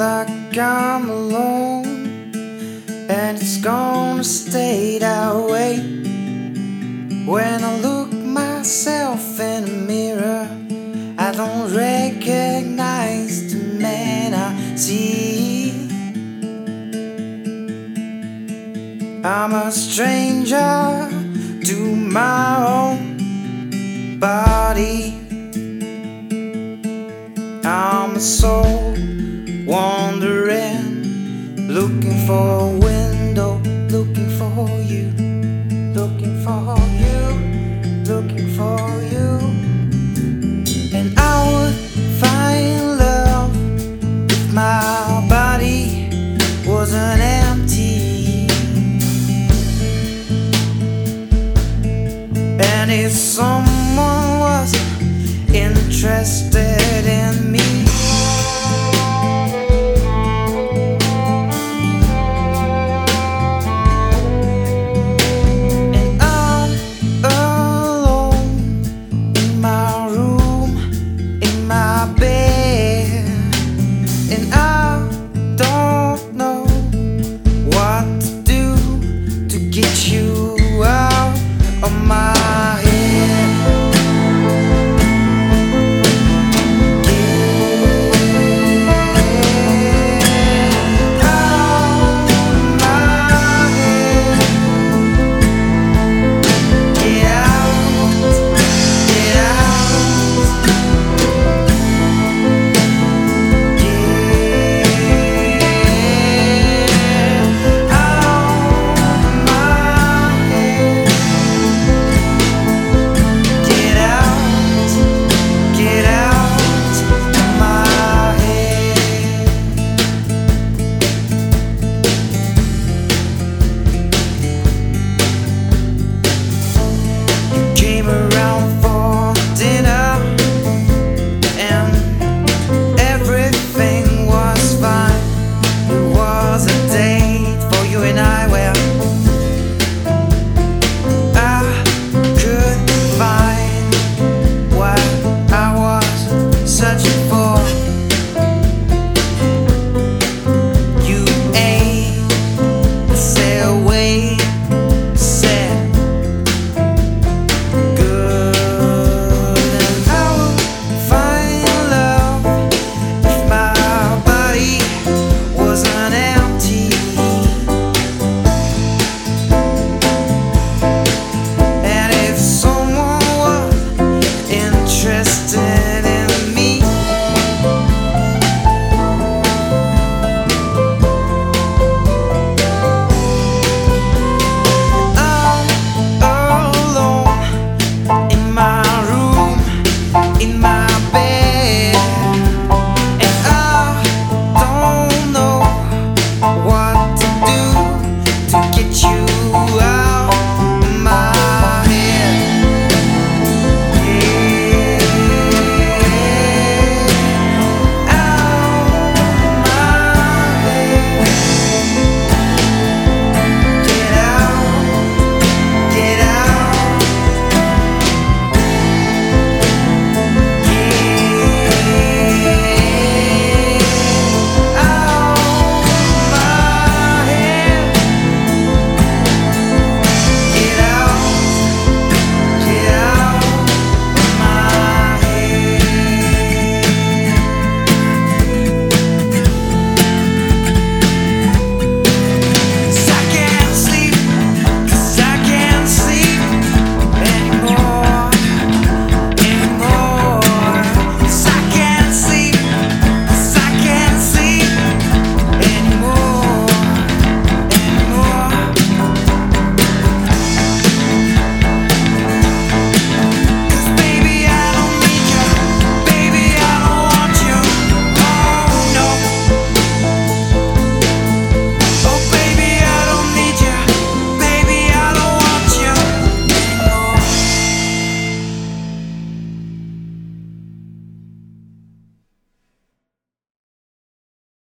like I'm alone, and it's gonna stay that way. When I look myself in the mirror, I don't recognize the man I see. I'm a stranger to my own body. I'm a soul wandering, looking for a window, looking for you, looking for you, looking for you. And I would find love if my body wasn't empty. And if someone was interested in